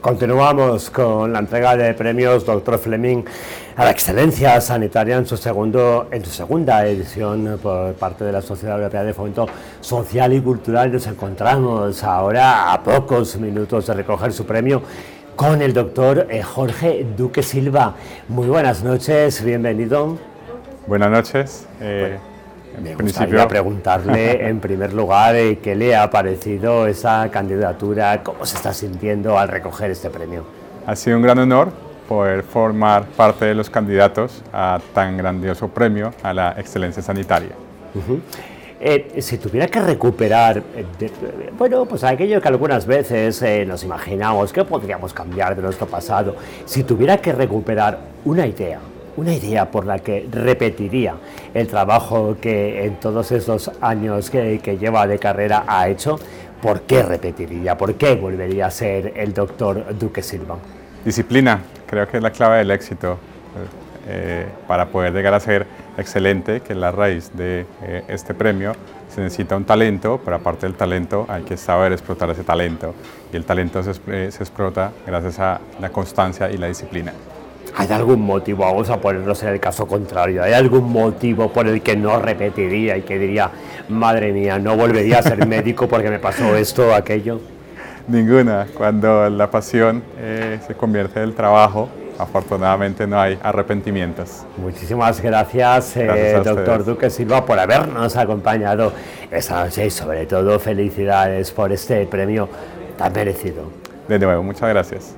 Continuamos con la entrega de premios Dr. Fleming a la excelencia sanitaria en su, segundo, en su segunda edición por parte de la Sociedad Europea de Fomento Social y Cultural. Nos encontramos ahora a pocos minutos de recoger su premio con el doctor eh, Jorge Duque Silva. Muy buenas noches, bienvenido. Buenas noches. Eh, me gustaría preguntarle en primer lugar eh, qué le ha parecido esa candidatura, cómo se está sintiendo al recoger este premio. Ha sido un gran honor poder formar parte de los candidatos a tan grandioso premio a la excelencia sanitaria. Eh, si tuviera que recuperar, eh, bueno, pues aquello que algunas veces nos imaginamos que podríamos cambiar de nuestro pasado, si tuviera que recuperar una idea, una idea por la que repetiría el trabajo que en todos esos años que, lleva de carrera ha hecho, ¿por qué repetiría? ¿Por qué volvería a ser el doctor Duque Silva? Disciplina, creo que es la clave del éxito eh, para poder llegar a ser excelente, que es la raíz de eh, este premio. Se necesita un talento, pero aparte del talento hay que saber explotar ese talento y el talento se, eh, se explota gracias a la constancia y la disciplina. ¿Hay algún motivo, vamos a ponernos en el caso contrario, hay algún motivo por el que no repetiría y que diría, madre mía, no volvería a ser médico porque me pasó esto o aquello? Ninguna. Cuando la pasión eh, se convierte en el trabajo, afortunadamente no hay arrepentimientos. Muchísimas gracias, eh, doctor Duque Silva, por habernos acompañado esta noche y sobre todo felicidades por este premio tan merecido. De nuevo, muchas gracias.